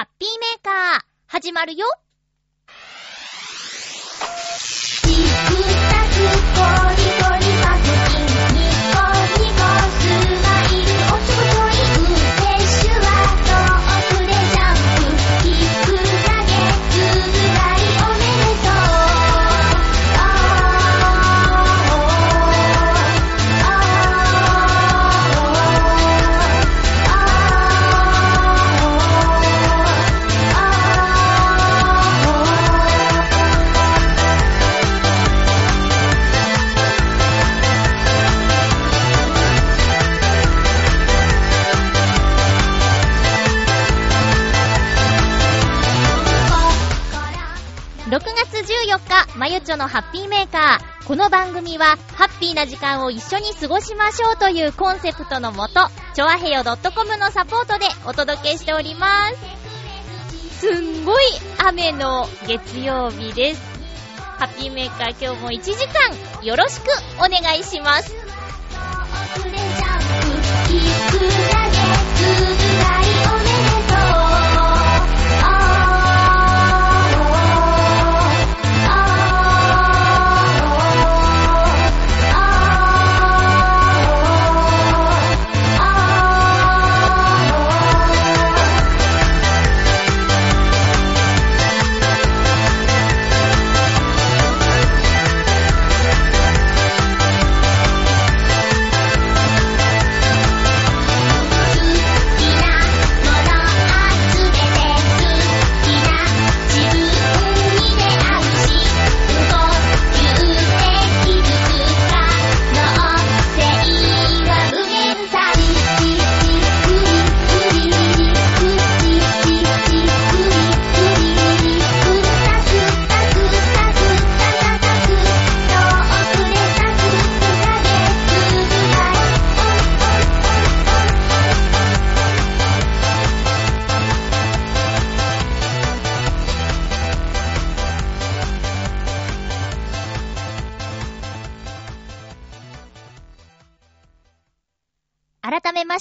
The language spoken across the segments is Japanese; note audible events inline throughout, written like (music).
ハッピーメーカー、始まるよ。まゆちょのハッピーメーカー。この番組は、ハッピーな時間を一緒に過ごしましょうというコンセプトのもと、ちょあへよ .com のサポートでお届けしております。すんごい雨の月曜日です。ハッピーメーカー今日も1時間よろしくお願いします。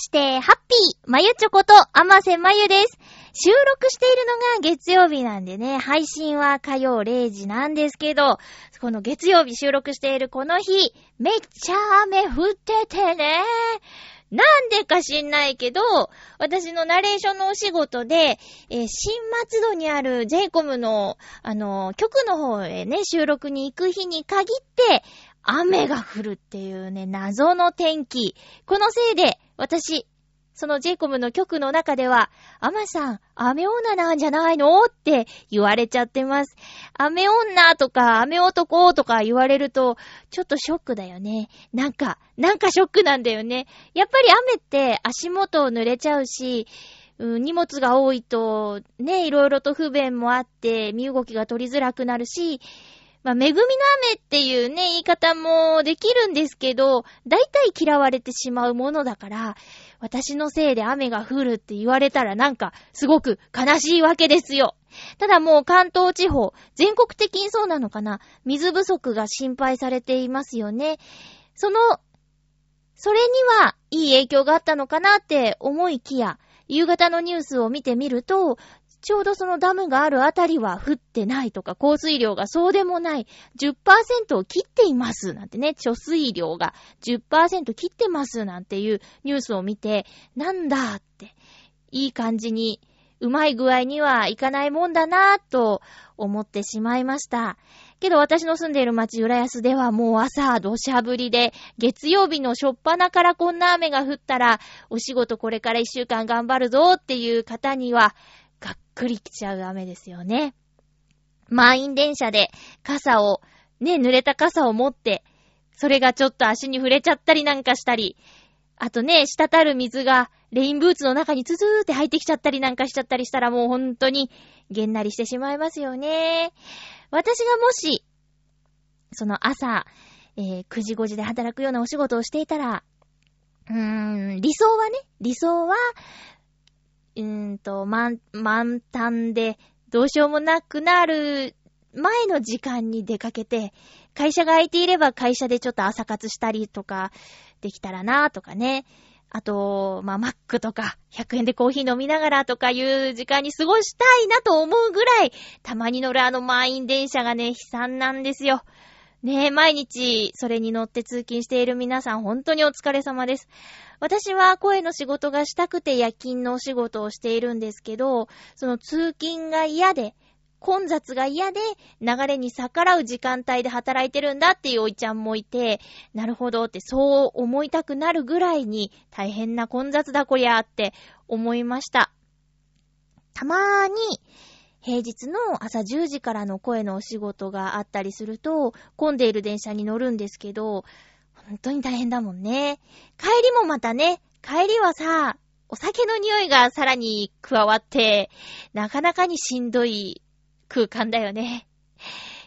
して、ハッピー、まゆちょこと、あませまゆです。収録しているのが月曜日なんでね、配信は火曜0時なんですけど、この月曜日収録しているこの日、めっちゃ雨降っててね。なんでか知んないけど、私のナレーションのお仕事で、えー新松戸にある j コムの、あの、局の方へね、収録に行く日に限って、雨が降るっていうね、謎の天気。このせいで、私、その j コムの局の中では、アマさん、雨女なんじゃないの？って言われちゃってます。雨女とか雨男とか言われると、ちょっとショックだよね。なんか、なんかショックなんだよね。やっぱり雨って足元濡れちゃうし、うん、荷物が多いと、ね、いろいろと不便もあって、身動きが取りづらくなるし、まあ、恵みの雨っていうね、言い方もできるんですけど、大体嫌われてしまうものだから、私のせいで雨が降るって言われたらなんか、すごく悲しいわけですよ。ただもう関東地方、全国的にそうなのかな水不足が心配されていますよね。その、それにはいい影響があったのかなって思いきや、夕方のニュースを見てみると、ちょうどそのダムがあるあたりは降ってないとか、降水量がそうでもない、10%を切っていますなんてね、貯水量が10%切ってますなんていうニュースを見て、なんだって、いい感じに、うまい具合にはいかないもんだなぁと思ってしまいました。けど私の住んでいる町浦安ではもう朝土砂降りで、月曜日の初っ端からこんな雨が降ったら、お仕事これから一週間頑張るぞっていう方には、がっくり来ちゃう雨ですよね。満員電車で傘を、ね、濡れた傘を持って、それがちょっと足に触れちゃったりなんかしたり、あとね、滴る水がレインブーツの中にツツーって入ってきちゃったりなんかしちゃったりしたらもう本当にげんなりしてしまいますよね。私がもし、その朝、えー9時5時で働くようなお仕事をしていたら、うーん、理想はね、理想は、うーんと、満、満タンで、どうしようもなくなる前の時間に出かけて、会社が空いていれば会社でちょっと朝活したりとかできたらなとかね。あと、まあ、マックとか、100円でコーヒー飲みながらとかいう時間に過ごしたいなと思うぐらい、たまに乗るあの満員電車がね、悲惨なんですよ。ねえ、毎日それに乗って通勤している皆さん本当にお疲れ様です。私は声の仕事がしたくて夜勤のお仕事をしているんですけど、その通勤が嫌で、混雑が嫌で流れに逆らう時間帯で働いてるんだっていうおいちゃんもいて、なるほどってそう思いたくなるぐらいに大変な混雑だこりゃって思いました。たまーに平日の朝10時からの声のお仕事があったりすると混んでいる電車に乗るんですけど、本当に大変だもんね。帰りもまたね、帰りはさ、お酒の匂いがさらに加わって、なかなかにしんどい空間だよね。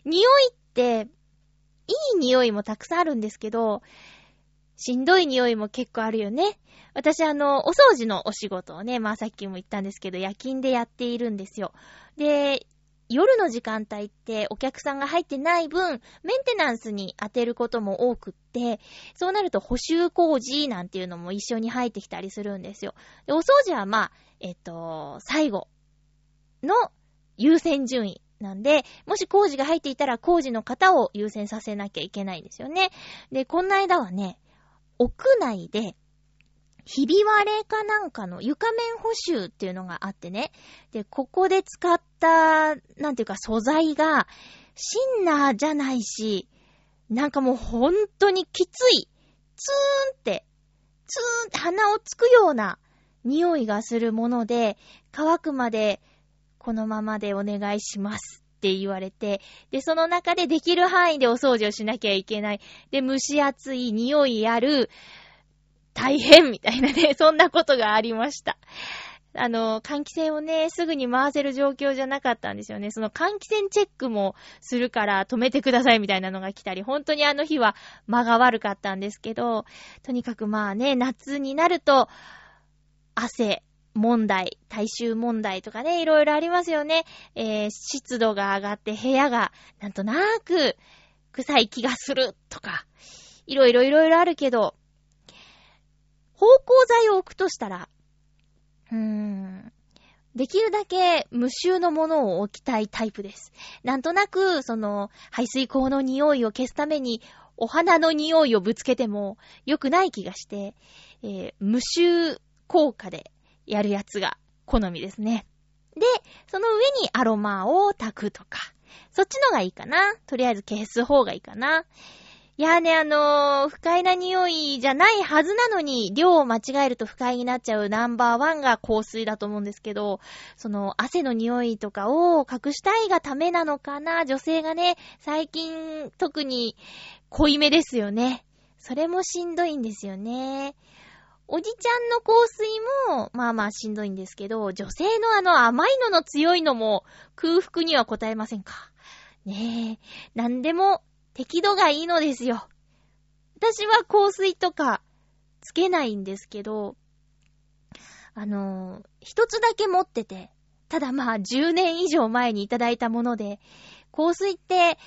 匂いって、いい匂いもたくさんあるんですけど、しんどい匂いも結構あるよね。私あの、お掃除のお仕事をね、まあさっきも言ったんですけど、夜勤でやっているんですよ。で、夜の時間帯ってお客さんが入ってない分、メンテナンスに当てることも多くって、そうなると補修工事なんていうのも一緒に入ってきたりするんですよ。お掃除はまあ、えっと、最後の優先順位なんで、もし工事が入っていたら工事の方を優先させなきゃいけないんですよね。で、この間はね、屋内で、ひび割れかなんかの床面補修っていうのがあってね。で、ここで使った、なんていうか素材が、シンナーじゃないし、なんかもう本当にきつい、ツーンって、ツーンって鼻をつくような匂いがするもので、乾くまでこのままでお願いしますって言われて、で、その中でできる範囲でお掃除をしなきゃいけない。で、蒸し暑い匂いある、大変みたいなね、(laughs) そんなことがありました。あの、換気扇をね、すぐに回せる状況じゃなかったんですよね。その換気扇チェックもするから止めてくださいみたいなのが来たり、本当にあの日は間が悪かったんですけど、とにかくまあね、夏になると、汗、問題、大衆問題とかね、いろいろありますよね。えー、湿度が上がって部屋がなんとなく臭い気がするとか、いろいろいろいろあるけど、芳香剤を置くとしたら、うーん、できるだけ無臭のものを置きたいタイプです。なんとなく、その、排水口の匂いを消すために、お花の匂いをぶつけても良くない気がして、えー、無臭効果でやるやつが好みですね。で、その上にアロマを炊くとか。そっちのがいいかな。とりあえず消す方がいいかな。いやーね、あのー、不快な匂いじゃないはずなのに、量を間違えると不快になっちゃうナンバーワンが香水だと思うんですけど、その汗の匂いとかを隠したいがためなのかな？女性がね、最近特に濃いめですよね。それもしんどいんですよね。おじちゃんの香水も、まあまあしんどいんですけど、女性のあの甘いのの強いのも空腹には応えませんか？ねえ、なんでも適度がいいのですよ。私は香水とかつけないんですけど、あのー、一つだけ持ってて、ただまあ10年以上前にいただいたもので、香水って、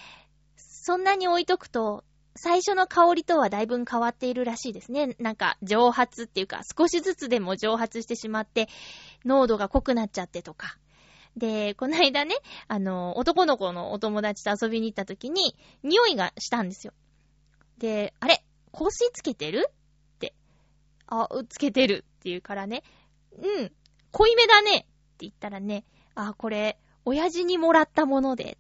そんなに置いとくと最初の香りとはだいぶ変わっているらしいですね。なんか、蒸発っていうか、少しずつでも蒸発してしまって、濃度が濃くなっちゃってとか。で、この間ね、あの、男の子のお友達と遊びに行った時に、匂いがしたんですよ。で、あれ香水つけてる？って。あ、つけてるって言うからね。うん、濃いめだねって言ったらね、あ、これ、親父にもらったもので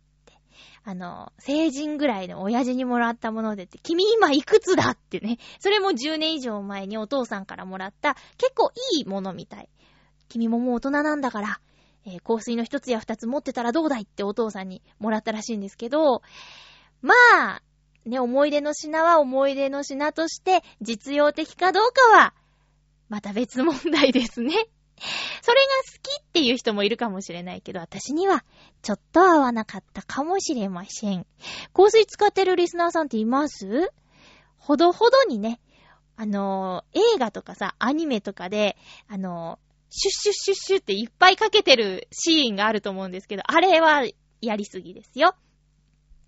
あの、成人ぐらいの親父にもらったものでって、君今いくつだってね。それも10年以上前にお父さんからもらった、結構いいものみたい。君ももう大人なんだから、えー、香水の一つや二つ持ってたらどうだいってお父さんにもらったらしいんですけど、まあ、ね、思い出の品は思い出の品として実用的かどうかは、また別問題ですね。それが好きっていう人もいるかもしれないけど、私にはちょっと合わなかったかもしれません。香水使ってるリスナーさんっています？ほどほどにね、あのー、映画とかさ、アニメとかで、あの、シュッシュッシュッシュっていっぱいかけてるシーンがあると思うんですけど、あれはやりすぎですよ。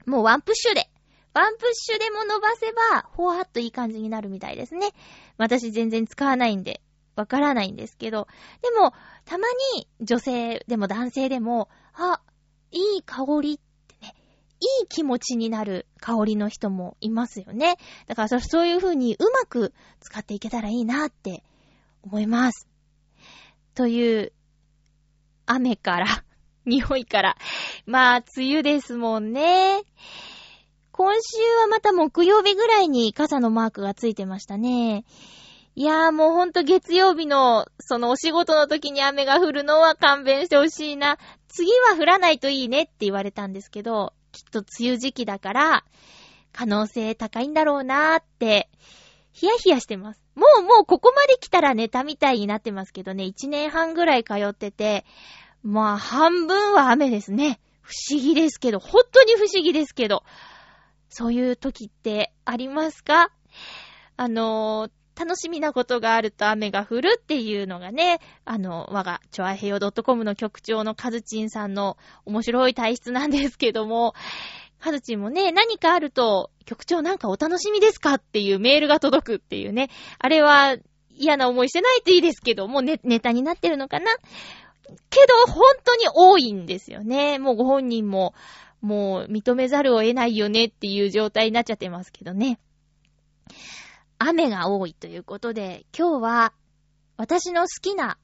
もうワンプッシュで、ワンプッシュでも伸ばせば、ほわっといい感じになるみたいですね。私全然使わないんで、わからないんですけど。でも、たまに女性でも男性でも、あ、いい香りってね、いい気持ちになる香りの人もいますよね。だからそういう風にうまく使っていけたらいいなって思います。という、雨から、(laughs) 匂いから。まあ、梅雨ですもんね。今週はまた木曜日ぐらいに傘のマークがついてましたね。いやーもうほんと月曜日の、そのお仕事の時に雨が降るのは勘弁してほしいな。次は降らないといいねって言われたんですけど、きっと梅雨時期だから、可能性高いんだろうなーって、ヒヤヒヤしてます。もうもうここまで来たらネタみたいになってますけどね、1年半ぐらい通ってて、まあ半分は雨ですね。不思議ですけど、本当に不思議ですけど、そういう時ってありますか？あのー、楽しみなことがあると雨が降るっていうのがね、あの、我が、ちょあへよ .com の局長のカズチンさんの面白い体質なんですけども、カズチンもね、何かあると、局長なんかお楽しみですかっていうメールが届くっていうね。あれは嫌な思いしてないといいですけど、もうネネタになってるのかなけど、本当に多いんですよね。もうご本人も、もう認めざるを得ないよねっていう状態になっちゃってますけどね。雨が多いということで、今日は私の好きな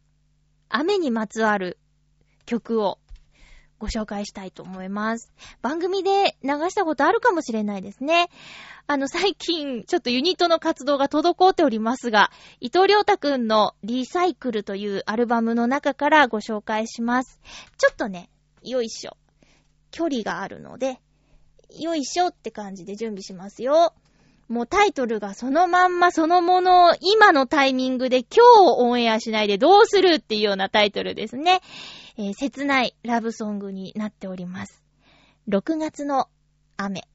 雨にまつわる曲をご紹介したいと思います。番組で流したことあるかもしれないですね。あの、最近、ちょっとユニットの活動が滞っておりますが、伊藤良太くんのリサイクルというアルバムの中からご紹介します。ちょっとね、よいしょ。距離があるので、よいしょって感じで準備しますよ。もうタイトルがそのまんまそのものを今のタイミングで今日オンエアしないでどうするっていうようなタイトルですね。えー、切ないラブソングになっております。6月の雨。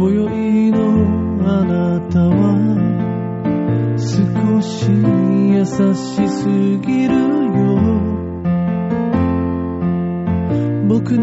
今宵のあなたは少し優しすぎるよ。僕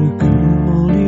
ぬくもり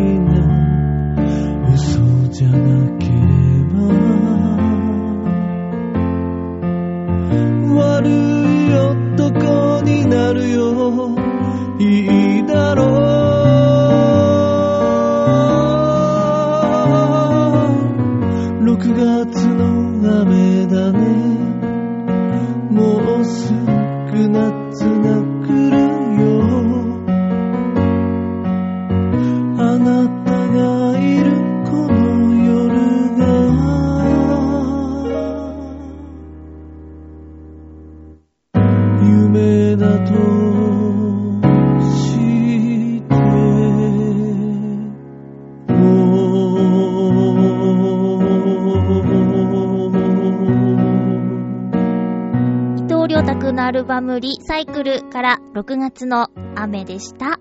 ムリサイクルから6月の雨でした。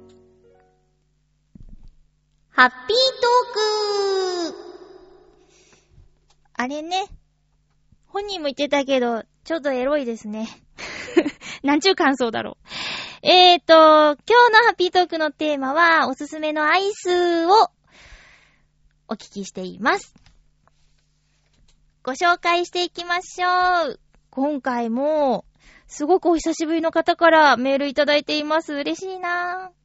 ハッピートークあれね。本人も言ってたけど、ちょっとエロいですね。(laughs) なんちゅう感想だろう。えーと、今日のハッピートークのテーマは、おすすめのアイスをお聞きしています。ご紹介していきましょう。今回も、すごくお久しぶりの方からメールいただいています。嬉しいなぁ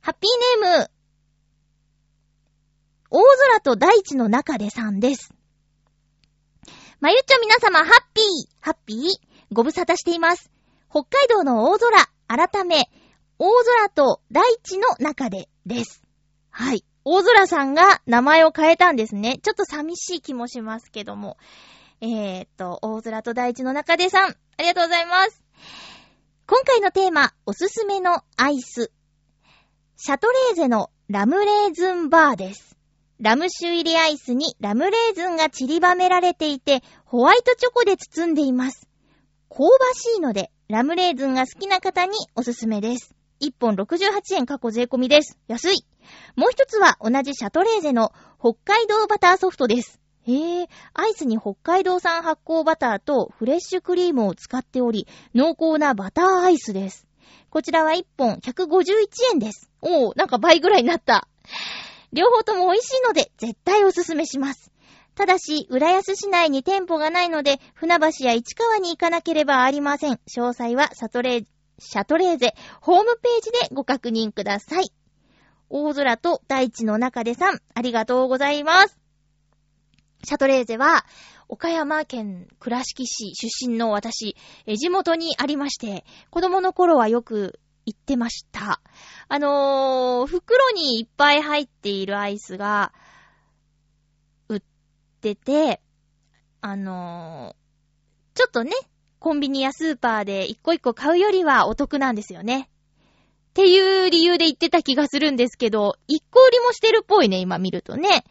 ハッピーネーム、大空と大地の中でさんです。まゆっちょ皆様、ハッピー、ハッピー、ご無沙汰しています。北海道の大空、改め、大空と大地の中でです。はい。大空さんが名前を変えたんですね。ちょっと寂しい気もしますけども。えーっと、大空と大地の中でさん、ありがとうございます。今回のテーマ、おすすめのアイス。シャトレーゼのラムレーズンバーです。ラム酒入りアイスにラムレーズンが散りばめられていて、ホワイトチョコで包んでいます。香ばしいので、ラムレーズンが好きな方におすすめです。1本68円過去税込みです。安い。もう一つは同じシャトレーゼの北海道バターソフトです。へえ、アイスに北海道産発酵バターとフレッシュクリームを使っており、濃厚なバターアイスです。こちらは1本151円です。おー、なんか倍ぐらいになった。両方とも美味しいので、絶対おすすめします。ただし、浦安市内に店舗がないので、船橋や市川に行かなければありません。詳細はシャトレー、シャトレーゼ、ホームページでご確認ください。大空と大地の中でさん、ありがとうございます。シャトレーゼは、岡山県倉敷市出身の私、地元にありまして、子供の頃はよく行ってました。あのー、袋にいっぱい入っているアイスが、売ってて、あのー、ちょっとね、コンビニやスーパーで一個一個買うよりはお得なんですよね。っていう理由で言ってた気がするんですけど、一個売りもしてるっぽいね、今見るとね。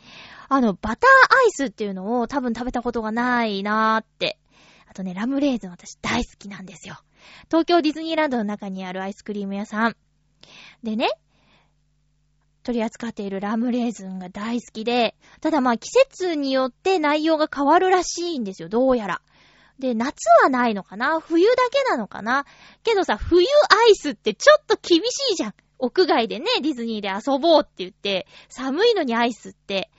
あの、バターアイスっていうのを多分食べたことがないなーって。あとね、ラムレーズン私大好きなんですよ。東京ディズニーランドの中にあるアイスクリーム屋さん。でね、取り扱っているラムレーズンが大好きで、ただまあ季節によって内容が変わるらしいんですよ、どうやら。で、夏はないのかな？冬だけなのかな？けどさ、冬アイスってちょっと厳しいじゃん。屋外でね、ディズニーで遊ぼうって言って、寒いのにアイスって、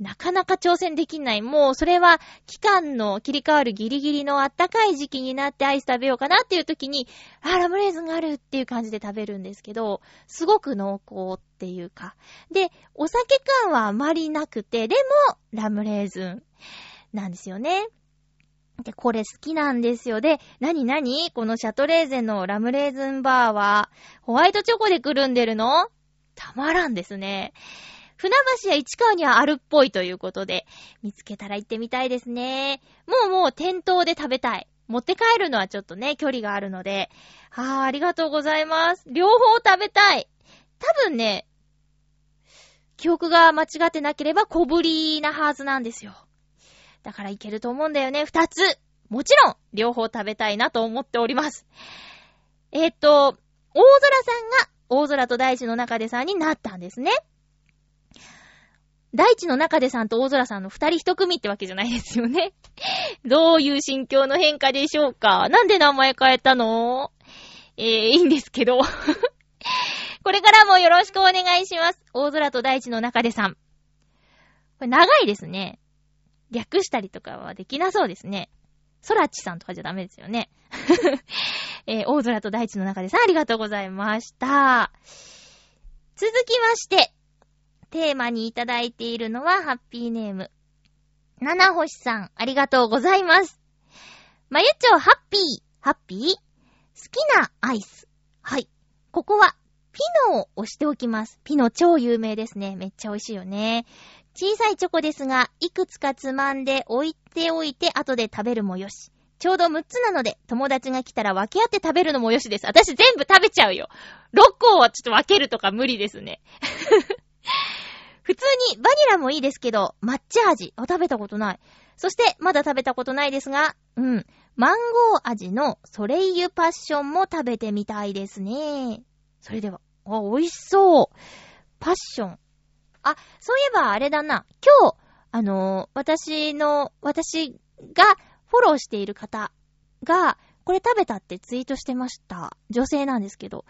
なかなか挑戦できない。もう、それは、期間の切り替わるギリギリの暖かい時期になってアイス食べようかなっていう時に、あ、ラムレーズンがあるっていう感じで食べるんですけど、すごく濃厚っていうか。で、お酒感はあまりなくて、でも、ラムレーズンなんですよね。で、これ好きなんですよ。で、なになにこのシャトレーゼのラムレーズンバーは、ホワイトチョコでくるんでるの？たまらんですね。船橋や市川にはあるっぽいということで、見つけたら行ってみたいですね。もうもう店頭で食べたい。持って帰るのはちょっとね、距離があるので。はぁ、ありがとうございます。両方食べたい。多分ね、記憶が間違ってなければ小ぶりなはずなんですよ。だからいけると思うんだよね、二つ。もちろん、両方食べたいなと思っております。えーっと、大空さんが、大空と大地の中でさんになったんですね。大地の中でさんと大空さんの二人一組ってわけじゃないですよね。(laughs) どういう心境の変化でしょうか？なんで名前変えたの？えー、いいんですけど。(laughs) これからもよろしくお願いします。大空と大地の中でさん。これ長いですね。略したりとかはできなそうですね。ソラチさんとかじゃダメですよね。(laughs) えー、大空と大地の中でさんありがとうございました。続きまして、テーマにいただいているのはハッピーネーム。七星さん、ありがとうございます。まゆちょハッピー、ハッピー？好きなアイス。はい。ここは、ピノを押しておきます。ピノ超有名ですね。めっちゃ美味しいよね。小さいチョコですが、いくつかつまんで置いておいて後で食べるもよし。ちょうど6つなので、友達が来たら分け合って食べるのもよしです。私全部食べちゃうよ。6個はちょっと分けるとか無理ですね。普通にバニラもいいですけど、抹茶味を食べたことない。そして、まだ食べたことないですが、うん。マンゴー味のソレイユパッションも食べてみたいですね。それでは、あ、美味しそう。パッション。あ、そういえばあれだな。今日、あのー、私の、私がフォローしている方が、これ食べたってツイートしてました。女性なんですけど、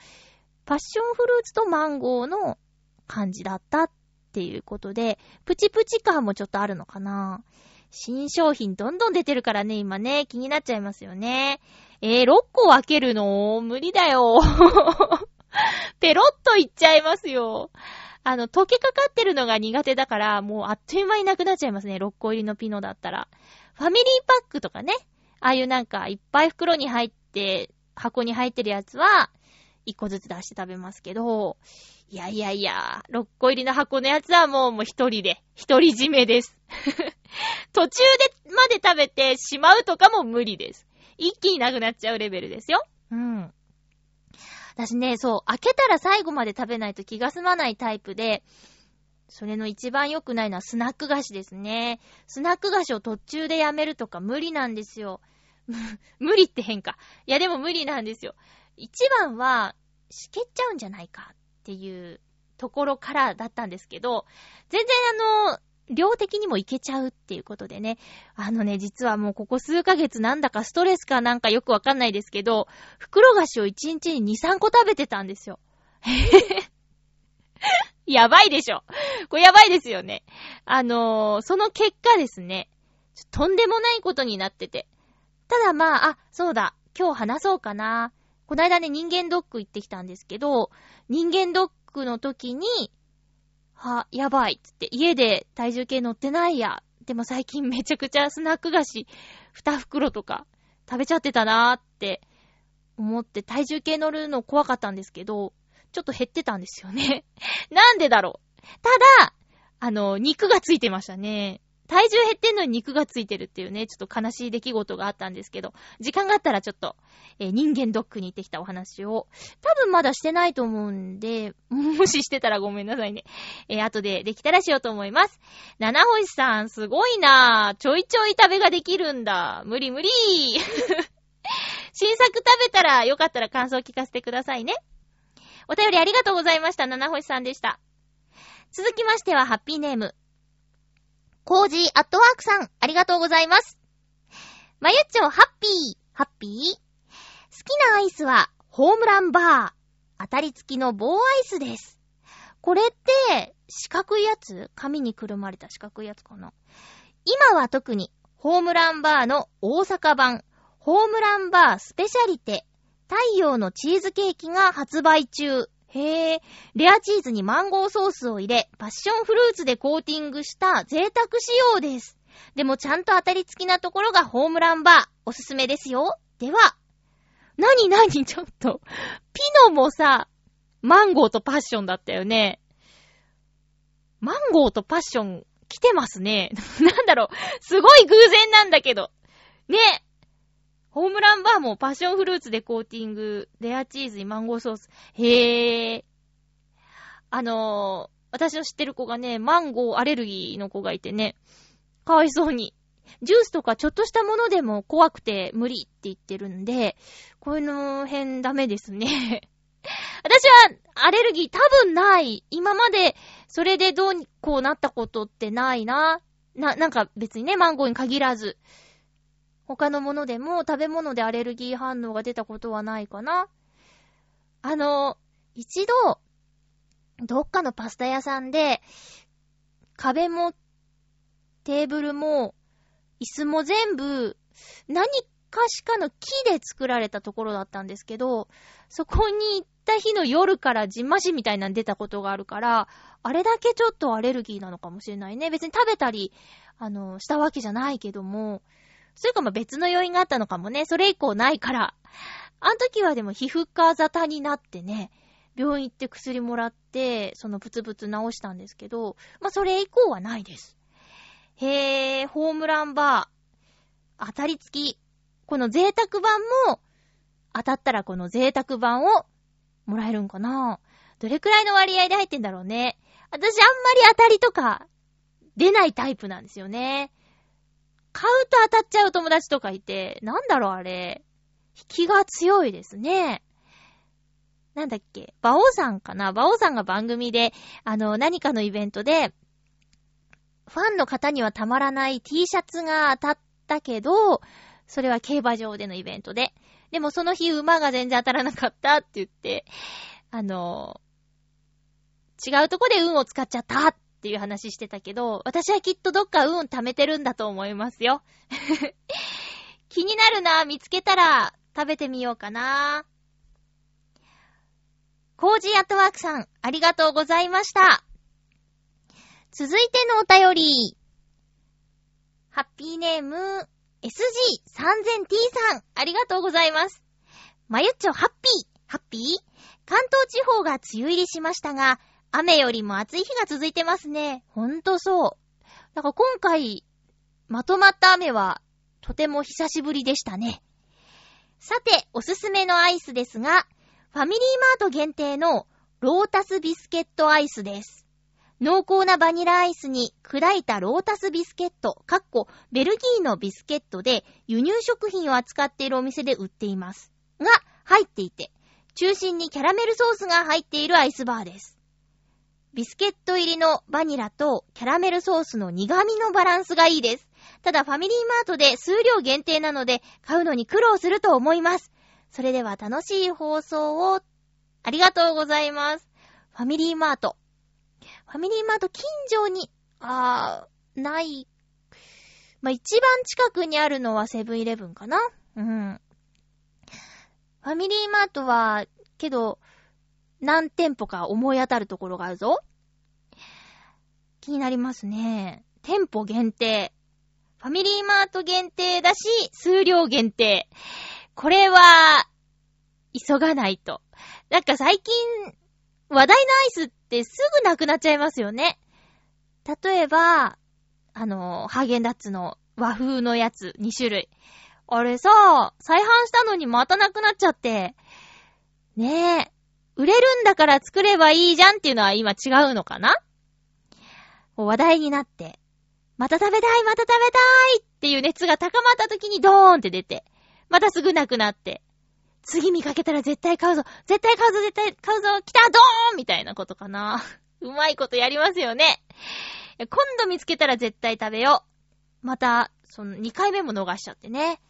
パッションフルーツとマンゴーの感じだったっっていうことで、プチプチ感もちょっとあるのかな。新商品どんどん出てるからね、今ね、気になっちゃいますよね。えー、6個分けるの？無理だよ。(laughs) ペロッといっちゃいますよ。あの、溶けかかってるのが苦手だから、もうあっという間になくなっちゃいますね。6個入りのピノだったら。ファミリーパックとかね。ああいうなんか、いっぱい袋に入って、箱に入ってるやつは、1個ずつ出して食べますけど、いやいやいや、6個入りの箱のやつはもうもう一人で、一人締めです。(laughs) 途中でまで食べてしまうとかも無理です。一気になくなっちゃうレベルですよ。うん。私ね、そう、開けたら最後まで食べないと気が済まないタイプで、それの一番良くないのはスナック菓子ですね。スナック菓子を途中でやめるとか無理なんですよ。(laughs) 無理って変か。いやでも無理なんですよ。一番は、しけっちゃうんじゃないかっていうところからだったんですけど、全然あの、量的にもいけちゃうっていうことでね。あのね、実はもうここ数ヶ月なんだかストレスかなんかよくわかんないですけど、袋菓子を1日に2、3個食べてたんですよ。(laughs) やばいでしょ。これやばいですよね。あのー、その結果ですね、とんでもないことになってて。ただまあ、あ、そうだ、今日話そうかな。こないだね、人間ドック行ってきたんですけど、人間ドックの時に、は、やばいっつって、家で体重計乗ってないや。でも最近めちゃくちゃスナック菓子、二袋とか食べちゃってたなーって思って体重計乗るの怖かったんですけど、ちょっと減ってたんですよね。(laughs) なんでだろう。ただ、あの、肉がついてましたね。体重減ってんのに肉がついてるっていうね、ちょっと悲しい出来事があったんですけど、時間があったらちょっと、えー、人間ドックに行ってきたお話を、多分まだしてないと思うんで、(laughs) もししてたらごめんなさいね。えー、後でできたらしようと思います。七星さん、すごいなぁ。ちょいちょい食べができるんだ。無理無理 (laughs) 新作食べたらよかったら感想聞かせてくださいね。お便りありがとうございました。七星さんでした。続きましては、ハッピーネーム、コージーアットワークさん、ありがとうございます。まゆっちょ、ハッピー、ハッピー？好きなアイスは、ホームランバー。当たり付きの棒アイスです。これって、四角いやつ？紙にくるまれた四角いやつかな？今は特に、ホームランバーの大阪版、ホームランバースペシャリテ、太陽のチーズケーキが発売中。へえ、レアチーズにマンゴーソースを入れ、パッションフルーツでコーティングした贅沢仕様です。でもちゃんと当たり付きなところがホームランバー。おすすめですよ。では、なになにちょっと。ピノもさ、マンゴーとパッションだったよね。マンゴーとパッション来てますね。(laughs) なんだろう。すごい偶然なんだけど。ね。ホームランバーもパッションフルーツでコーティング、レアチーズにマンゴーソース。へー。あのー、私の知ってる子がね、マンゴーアレルギーの子がいてね、かわいそうに。ジュースとかちょっとしたものでも怖くて無理って言ってるんで、こういうの辺ダメですね。(laughs) 私はアレルギー多分ない。今までそれでどうこうなったことってないな。な、なんか別にね、マンゴーに限らず。他のものでも食べ物でアレルギー反応が出たことはないかな。あの、一度、どっかのパスタ屋さんで、壁も、テーブルも、椅子も全部、何かしかの木で作られたところだったんですけど、そこに行った日の夜からジンマシみたいなの出たことがあるから、あれだけちょっとアレルギーなのかもしれないね。別に食べたり、あの、したわけじゃないけども、それかま別の要因があったのかもね。それ以降ないから。あの時はでも皮膚科沙汰になってね、病院行って薬もらって、そのブツブツ治したんですけど、まあそれ以降はないです。へー、ホームランバー、当たり付き。この贅沢版も、当たったらこの贅沢版をもらえるんかなどれくらいの割合で入ってんだろうね。私あんまり当たりとか出ないタイプなんですよね。買うと当たっちゃう友達とかいて、なんだろうあれ。引きが強いですね。なんだっけバオさんかなバオさんが番組で、あの、何かのイベントで、ファンの方にはたまらない T シャツが当たったけど、それは競馬場でのイベントで。でもその日馬が全然当たらなかったって言って、あの、違うとこで運を使っちゃったっっていう話してたけど、私はきっとどっか運貯めてるんだと思いますよ。(laughs) 気になるな、見つけたら食べてみようかな。コージーアットワークさん、ありがとうございました。続いてのお便り。ハッピーネーム、SG3000T さん、ありがとうございます。まゆっちょ、ハッピー、ハッピー？関東地方が梅雨入りしましたが、雨よりも暑い日が続いてますね。ほんとそう。だから今回、まとまった雨は、とても久しぶりでしたね。さて、おすすめのアイスですが、ファミリーマート限定のロータスビスケットアイスです。濃厚なバニラアイスに砕いたロータスビスケット、かっこベルギーのビスケットで輸入食品を扱っているお店で売っています。が、入っていて、中心にキャラメルソースが入っているアイスバーです。ビスケット入りのバニラとキャラメルソースの苦味のバランスがいいです。ただファミリーマートで数量限定なので買うのに苦労すると思います。それでは楽しい放送をありがとうございます。ファミリーマート。ファミリーマート近所に、あー、ない。まあ、一番近くにあるのはセブンイレブンかな？うん。ファミリーマートは、けど、何店舗か思い当たるところがあるぞ。気になりますね。店舗限定。ファミリーマート限定だし、数量限定。これは、急がないと。なんか最近、話題のアイスってすぐなくなっちゃいますよね。例えば、あの、ハーゲンダッツの和風のやつ2種類。あれさ、再販したのにまたなくなっちゃって。ねえ。売れるんだから作ればいいじゃんっていうのは今違うのかな？話題になって、また食べたいまた食べたいっていう熱が高まった時にドーンって出て、またすぐなくなって、次見かけたら絶対買うぞ絶対買うぞ絶対買うぞ来たドーンみたいなことかな。(laughs) うまいことやりますよね。今度見つけたら絶対食べよう。また、その2回目も逃しちゃってね。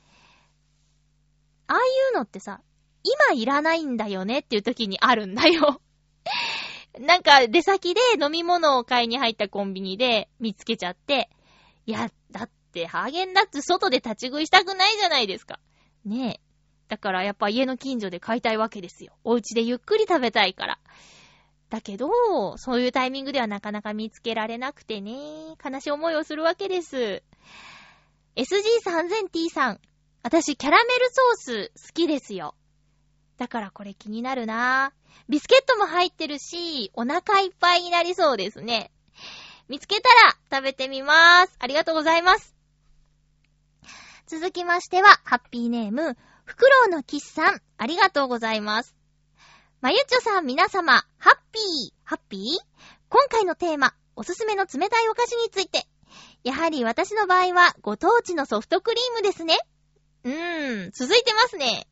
ああいうのってさ、今いらないんだよねっていう時にあるんだよ。(laughs) なんか出先で飲み物を買いに入ったコンビニで見つけちゃって、いや、だってハーゲンダッツ外で立ち食いしたくないじゃないですか。ねえ。だからやっぱ家の近所で買いたいわけですよ。お家でゆっくり食べたいから。だけど、そういうタイミングではなかなか見つけられなくてね、悲しい思いをするわけです。SG3000T さん、私キャラメルソース好きですよ。だからこれ気になるなビスケットも入ってるし、お腹いっぱいになりそうですね。見つけたら食べてみまーす。ありがとうございます。続きましては、ハッピーネーム、フクロウのキスさん、ありがとうございます。まゆちょさん皆様、ハッピー、ハッピー？今回のテーマ、おすすめの冷たいお菓子について。やはり私の場合は、ご当地のソフトクリームですね。うーん、続いてますね。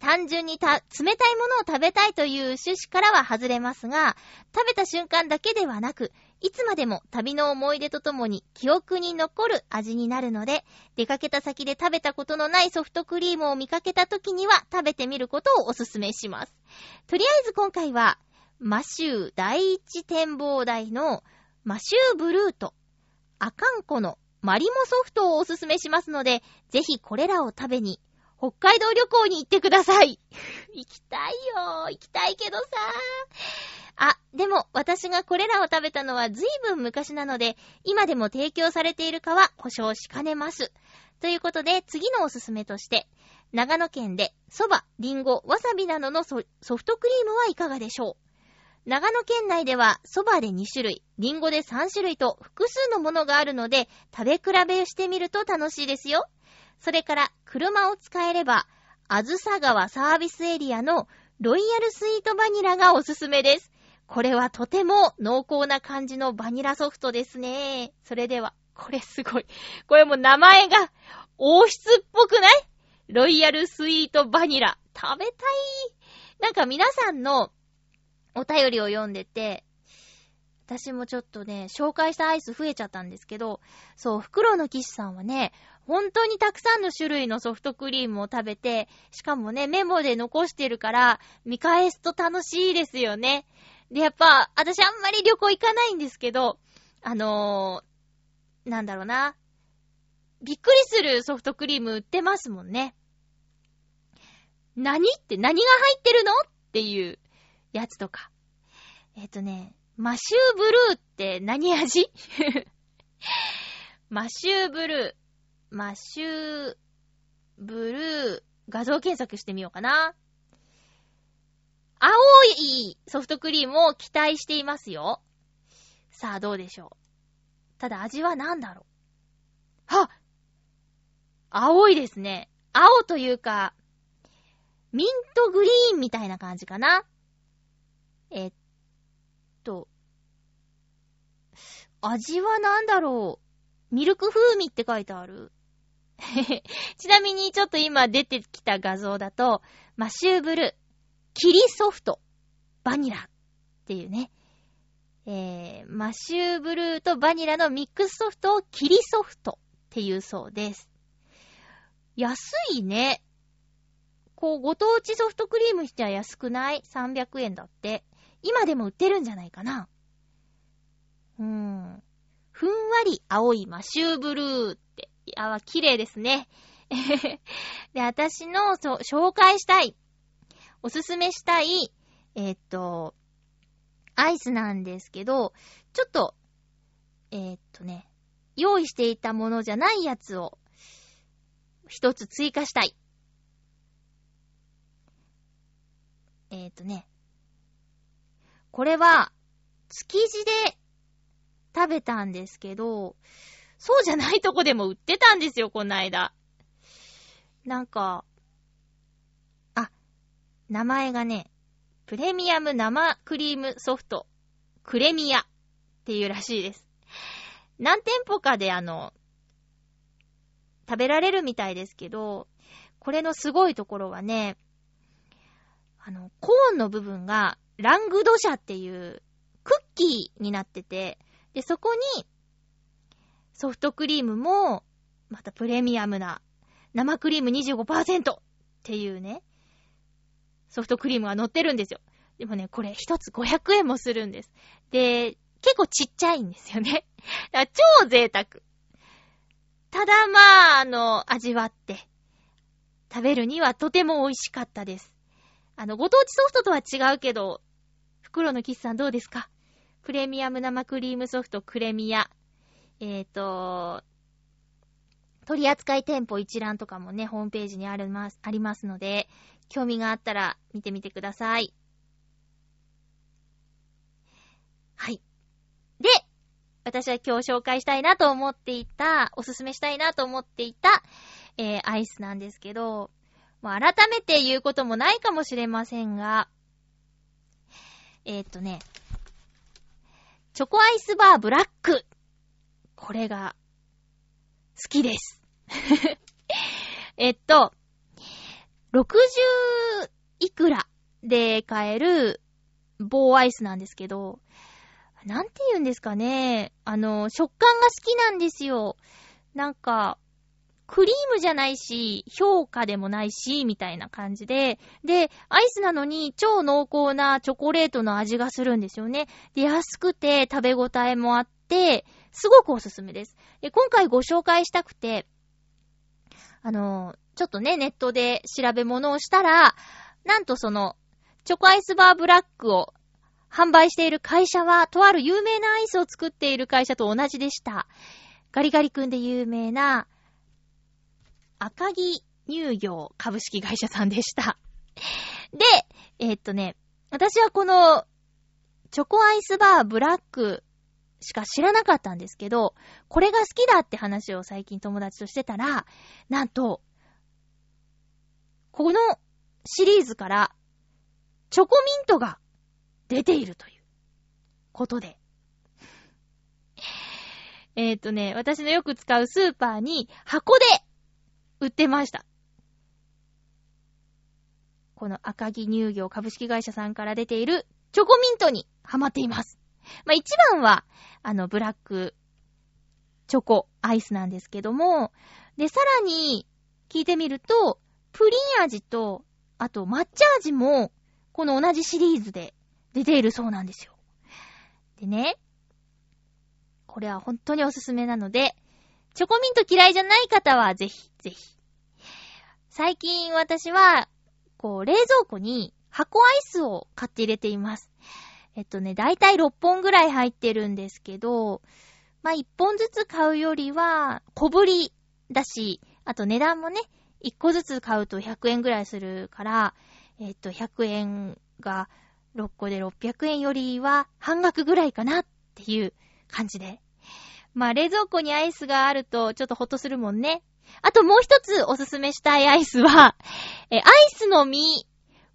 単純にた、冷たいものを食べたいという趣旨からは外れますが、食べた瞬間だけではなく、いつまでも旅の思い出とともに記憶に残る味になるので、出かけた先で食べたことのないソフトクリームを見かけた時には食べてみることをお勧めします。とりあえず今回は、マシュー第一展望台のマシューブルーとアカンコのマリモソフトをおすすめしますので、ぜひこれらを食べに北海道旅行に行ってください。(laughs) 行きたいよ。行きたいけどさ。あ、でも私がこれらを食べたのは随分昔なので、今でも提供されているかは保証しかねます。ということで、次のおすすめとして、長野県で蕎麦、りんご、わさびなどのソフトクリームはいかがでしょう長野県内では蕎麦で2種類、りんごで3種類と複数のものがあるので、食べ比べしてみると楽しいですよ。それから、車を使えれば、あずさ川サービスエリアのロイヤルスイートバニラがおすすめです。これはとても濃厚な感じのバニラソフトですね。それでは、これすごい。これも名前が王室っぽくない？ロイヤルスイートバニラ。食べたい？なんか皆さんのお便りを読んでて、私もちょっとね、紹介したアイス増えちゃったんですけど、そう、袋の騎士さんはね、本当にたくさんの種類のソフトクリームを食べて、しかもね、メモで残してるから、見返すと楽しいですよね。で、やっぱ、私あんまり旅行行かないんですけど、あのー、なんだろうな。びっくりするソフトクリーム売ってますもんね。何って何が入ってるのっていうやつとか。えっ、ー、とね、マシューブルーって何味？(laughs) マシューブルー。マッシュブルー、画像検索してみようかな。青いソフトクリームを期待していますよ。さあ、どうでしょう。ただ味は何だろう。は青いですね。青というか、ミントグリーンみたいな感じかな。えっと、味は何だろう。ミルク風味って書いてある。(laughs) ちなみにちょっと今出てきた画像だと、マシューブル、キリソフト、バニラっていうね。えー、マシューブルーとバニラのミックスソフトをキリソフトっていうそうです。安いね。こう、ご当地ソフトクリームしては安くない ?300 円だって。今でも売ってるんじゃないかな。うーん。ふんわり青いマシューブルーって。あ、綺麗ですね。(laughs) で、私の、そう、紹介したい、おすすめしたい、えー、っと、アイスなんですけど、ちょっと、えー、っとね、用意していたものじゃないやつを、一つ追加したい。えー、っとね、これは、築地で食べたんですけど、そうじゃないとこでも売ってたんですよ、この間。なんか、あ、名前がね、プレミアム生クリームソフト、クレミアっていうらしいです。何店舗かであの、食べられるみたいですけど、これのすごいところはね、あの、コーンの部分がラングドシャっていうクッキーになってて、で、そこにソフトクリームも、またプレミアムな、生クリーム25%っていうね、ソフトクリームが乗ってるんですよ。でもね、これ一つ500円もするんです。で、結構ちっちゃいんですよね。(laughs) だから超贅沢。ただまあ、あの、味わって、食べるにはとても美味しかったです。あの、ご当地ソフトとは違うけど、袋のキスさんどうですか？プレミアム生クリームソフトクレミア。えっ、ー、と、取扱店舗一覧とかもね、ホームページにあります、ありますので、興味があったら見てみてください。はい。で、私は今日紹介したいなと思っていた、おすすめしたいなと思っていた、えー、アイスなんですけど、もう改めて言うこともないかもしれませんが、えー、っとね、チョコアイスバーブラックこれが、好きです。(laughs) えっと、60いくらで買える棒アイスなんですけど、なんて言うんですかね。あの、食感が好きなんですよ。なんか、クリームじゃないし、評価でもないし、みたいな感じで、で、アイスなのに超濃厚なチョコレートの味がするんですよね。で、安くて食べ応えもあって、すごくおすすめです。で、今回ご紹介したくて、あの、ちょっとね、ネットで調べ物をしたら、なんとその、チョコアイスバーブラックを販売している会社は、とある有名なアイスを作っている会社と同じでした。ガリガリ君で有名な、赤木乳業株式会社さんでした。で、えー、っとね、私はこの、チョコアイスバーブラックしか知らなかったんですけど、これが好きだって話を最近友達としてたら、なんと、このシリーズから、チョコミントが出ているということで。えっ、とね、私のよく使うスーパーに箱で売ってました。この赤木乳業株式会社さんから出ているチョコミントにハマっています。まあ、一番は、あの、ブラックチョコアイスなんですけども、で、さらに聞いてみると、プリン味と、あと抹茶味も、この同じシリーズで出ているそうなんですよ。でね、これは本当におすすめなので、チョコミント嫌いじゃない方はぜひ、ぜひ。最近私は、こう、冷蔵庫に箱アイスを買って入れています。えっとね、だいたい6本ぐらい入ってるんですけど、まあ、1本ずつ買うよりは、小ぶりだし、あと値段もね、1個ずつ買うと100円ぐらいするから、えっと、100円が6個で600円よりは半額ぐらいかなっていう感じで。まあ、冷蔵庫にアイスがあるとちょっとほっとするもんね。あともう一つおすすめしたいアイスは、え、アイスの実。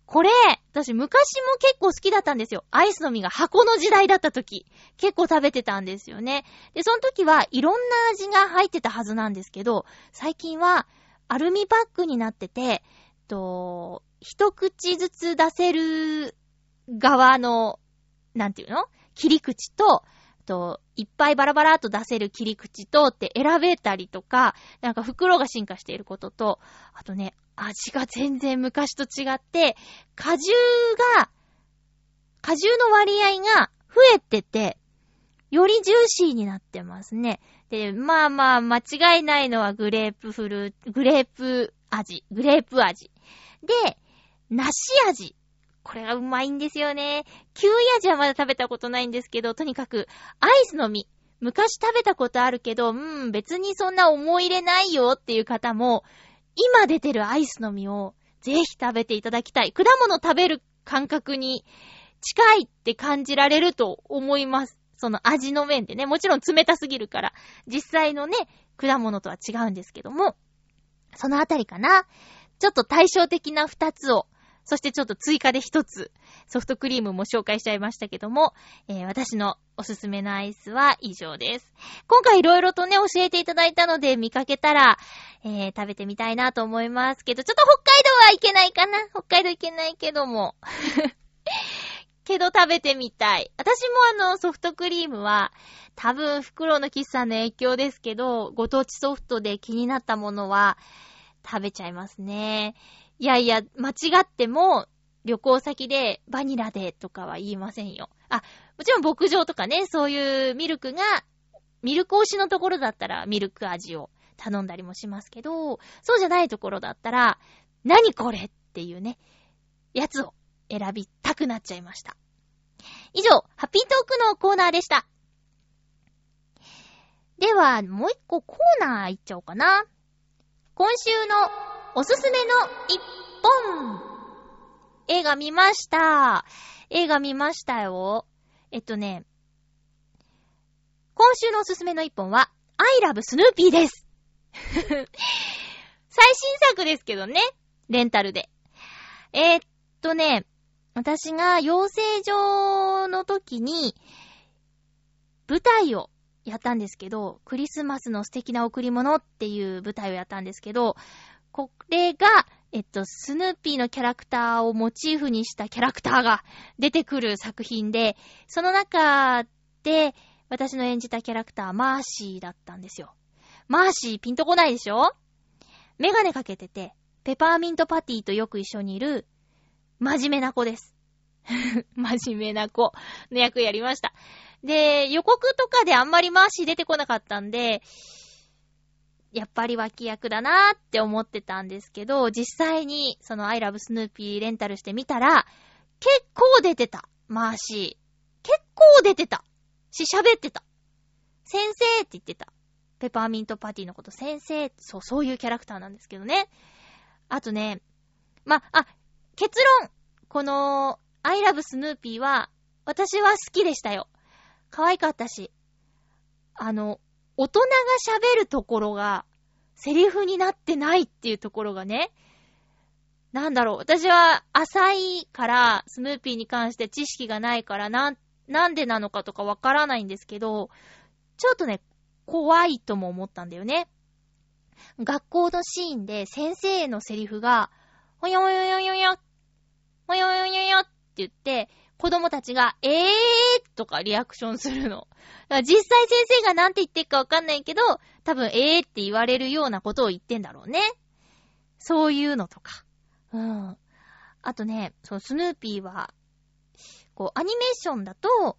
これ、私昔も結構好きだったんですよ。アイスの実が箱の時代だった時。結構食べてたんですよね。で、その時はいろんな味が入ってたはずなんですけど、最近はアルミパックになってて、と、一口ずつ出せる側の、なんていうの？切り口と、と、いっぱいバラバラっと出せる切り口とって選べたりとか、なんか袋が進化していることと、あとね、味が全然昔と違って、果汁が、果汁の割合が増えてて、よりジューシーになってますね。で、まあまあ、間違いないのはグレープフル、グレープ味、グレープ味。で、梨味。これがうまいんですよね。キウイ味はまだ食べたことないんですけど、とにかく、アイスの実。昔食べたことあるけど、うん、別にそんな思い入れないよっていう方も、今出てるアイスの実をぜひ食べていただきたい。果物食べる感覚に近いって感じられると思います。その味の面でね。もちろん冷たすぎるから、実際のね、果物とは違うんですけども、そのあたりかな。ちょっと対照的な二つを、そしてちょっと追加で一つ、ソフトクリームも紹介しちゃいましたけども、えー、私のおすすめのアイスは以上です。今回いろいろとね、教えていただいたので、見かけたら、えー、食べてみたいなと思いますけど、ちょっと北海道はいけないかな？北海道いけないけども。(laughs) けど食べてみたい。私もあの、ソフトクリームは、多分、袋の喫茶の影響ですけど、ご当地ソフトで気になったものは、食べちゃいますね。いやいや、間違っても、旅行先でバニラでとかは言いませんよ。あ、もちろん牧場とかね、そういうミルクが、ミルク推しのところだったらミルク味を頼んだりもしますけど、そうじゃないところだったら、何これっていうね、やつを選びたくなっちゃいました。以上、ハッピートークのコーナーでした。では、もう一個コーナー行っちゃおうかな。今週のおすすめの一本。映画見ました。映画見ましたよ。えっとね、今週のおすすめの一本は、I love Snoopy です。(laughs) 最新作ですけどね。レンタルで。えー、っとね、私が養成所の時に、舞台をやったんですけど、クリスマスの素敵な贈り物っていう舞台をやったんですけど、これが、えっと、スヌーピーのキャラクターをモチーフにしたキャラクターが出てくる作品で、その中で、私の演じたキャラクター、マーシーだったんですよ。マーシー、ピンとこないでしょ？メガネかけてて、ペパーミントパティとよく一緒にいる、真面目な子です。(laughs) 真面目な子の役やりました。で、予告とかであんまりマーシー出てこなかったんで、やっぱり脇役だなーって思ってたんですけど、実際にその I love Snoopy レンタルしてみたら、結構出てた。マーシー。結構出てた。し、喋ってた。先生って言ってた。ペパーミントパティのこと先生、そう、そういうキャラクターなんですけどね。あとね、ま、あ、結論この、I love Snoopy は、私は好きでしたよ。可愛かったし。あの、大人が喋るところが、セリフになってないっていうところがね、なんだろう。私は浅いから、スヌーピーに関して知識がないから、なん、なんでなのかとかわからないんですけど、ちょっとね、怖いとも思ったんだよね。学校のシーンで先生のセリフが、ほよほよよよよ、ほよよよよって言って、子供たちが、えーとかリアクションするの。実際先生がなんて言ってるかわかんないけど、多分、えーって言われるようなことを言ってんだろうね。そういうのとか。うん。あとね、そのスヌーピーは、こう、アニメーションだと、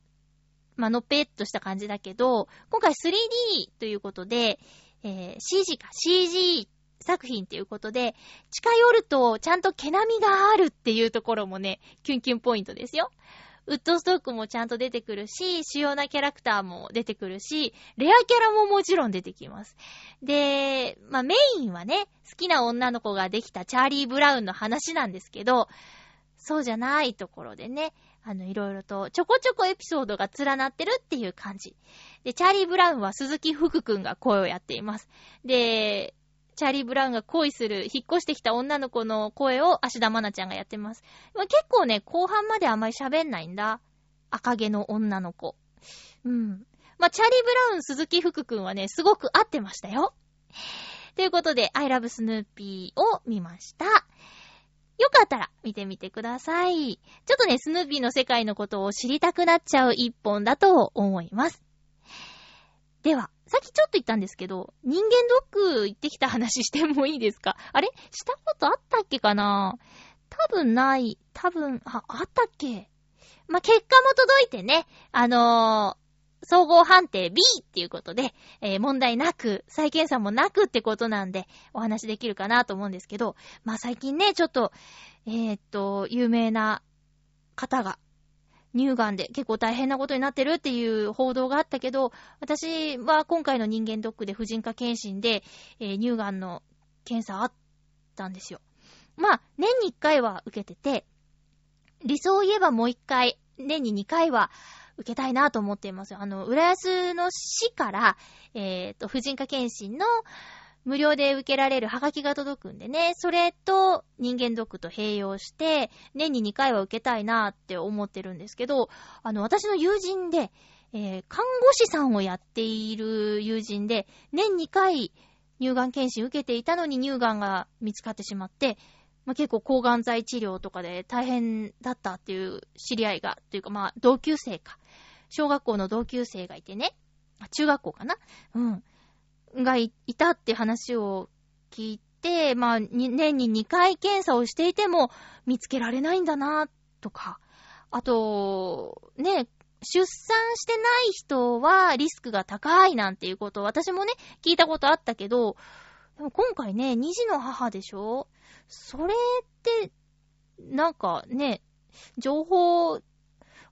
まあ、のぺっとした感じだけど、今回 3D ということで、えー、CG か、CG 作品っていうことで、近寄るとちゃんと毛並みがあるっていうところもね、キュンキュンポイントですよ。ウッドストックもちゃんと出てくるし、主要なキャラクターも出てくるし、レアキャラももちろん出てきます。で、まあメインはね、好きな女の子ができたチャーリー・ブラウンの話なんですけど、そうじゃないところでね、あの、いろいろとちょこちょこエピソードが連なってるっていう感じ。で、チャーリー・ブラウンは鈴木福くんが声をやっています。で、チャーリー・ブラウンが恋する、引っ越してきた女の子の声を芦田愛菜ちゃんがやってます。結構ね、後半まであんまり喋んないんだ。赤毛の女の子。うん。まあ、チャーリー・ブラウン、鈴木福くんはね、すごく合ってましたよ。ということで、I love Snoopy を見ました。よかったら見てみてください。ちょっとね、スヌーピーの世界のことを知りたくなっちゃう一本だと思います。では、さっきちょっと言ったんですけど、人間ドック行ってきた話してもいいですか？あれ？したことあったっけかな？多分ない。多分、あ、あったっけ？ま、結果も届いてね、あのー、総合判定 B っていうことで、えー、問題なく、再検査もなくってことなんで、お話できるかなと思うんですけど、まあ、最近ね、ちょっと、えー、っと、有名な方が乳がんで結構大変なことになってるっていう報道があったけど、私は今回の人間ドックで婦人科検診で、えー、乳がんの検査あったんですよ。まあ、年に1回は受けてて、理想を言えばもう1回、年に2回は受けたいなと思っています。あの、浦安の市から、えっ、ー、と、婦人科検診の無料で受けられるハガキが届くんでね、それと人間ドックと併用して、年に2回は受けたいなって思ってるんですけど、あの、私の友人で、えー、看護師さんをやっている友人で、年2回乳がん検診受けていたのに乳がんが見つかってしまって、まあ、結構抗がん剤治療とかで大変だったっていう知り合いが、というかまあ同級生か。小学校の同級生がいてね。中学校かなうん。がいたって話を聞いて、まあ、年に2回検査をしていても見つけられないんだな、とか。あと、ね、出産してない人はリスクが高いなんていうことを私もね、聞いたことあったけど、でも今回ね、2児の母でしょ？それって、なんかね、情報